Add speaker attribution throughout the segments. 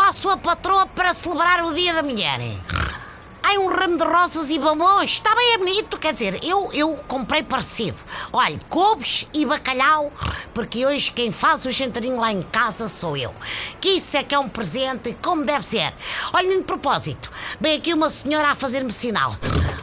Speaker 1: para a sua patroa para celebrar o Dia da Mulher. Ai, um ramo de rosas e bombons. Está bem bonito, quer dizer, eu, eu comprei parecido. Olha, couves e bacalhau, porque hoje quem faz o jantarinho lá em casa sou eu. Que isso é que é um presente, como deve ser. Olha, de propósito, vem aqui uma senhora a fazer-me sinal.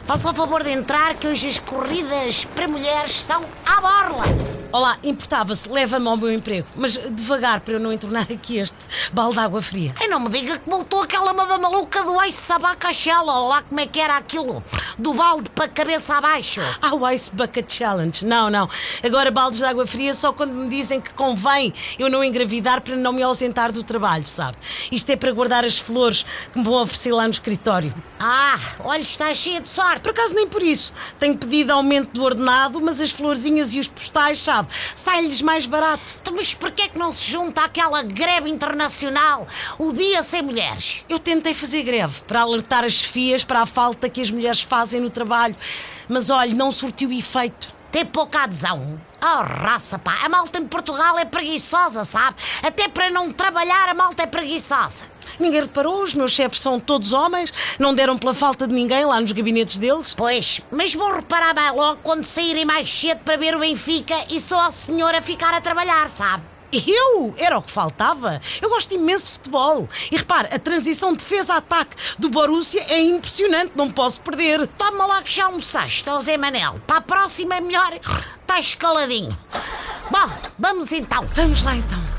Speaker 1: Faça o favor de entrar, que hoje as corridas para mulheres são à borla.
Speaker 2: Olá, importava-se, leva-me ao meu emprego, mas devagar para eu não entornar aqui este balde de água fria.
Speaker 1: Ai, não me diga que voltou aquela moda maluca do Ice Sabacachela, ou lá como é que era aquilo, do balde para a cabeça abaixo.
Speaker 2: Ah, o Ice Bucket Challenge. Não, não. Agora baldes de água fria só quando me dizem que convém eu não engravidar para não me ausentar do trabalho, sabe? Isto é para guardar as flores que me vão oferecer lá no escritório.
Speaker 1: Ah, olha, está cheia de sorte.
Speaker 2: Por acaso nem por isso. Tenho pedido aumento do ordenado, mas as florzinhas e os postais, sabe? Sabe? Sai-lhes mais barato.
Speaker 1: Mas porquê que não se junta àquela greve internacional, o Dia Sem Mulheres?
Speaker 2: Eu tentei fazer greve para alertar as chefias para a falta que as mulheres fazem no trabalho, mas olha, não surtiu efeito.
Speaker 1: Tem pouca adesão. Oh, raça, pá, a malta em Portugal é preguiçosa, sabe? Até para não trabalhar a malta é preguiçosa.
Speaker 2: Ninguém reparou, os meus chefes são todos homens, não deram pela falta de ninguém lá nos gabinetes deles.
Speaker 1: Pois, mas vou reparar bem logo quando saírem mais cedo para ver o Benfica e só a senhora ficar a trabalhar, sabe?
Speaker 2: Eu? Era o que faltava. Eu gosto imenso de futebol. E repare, a transição defesa-ataque do Borussia é impressionante, não posso perder.
Speaker 1: Toma lá que já almoçaste, José Manel. Para a próxima é melhor. Está escaladinho. Bom, vamos então.
Speaker 2: Vamos lá então.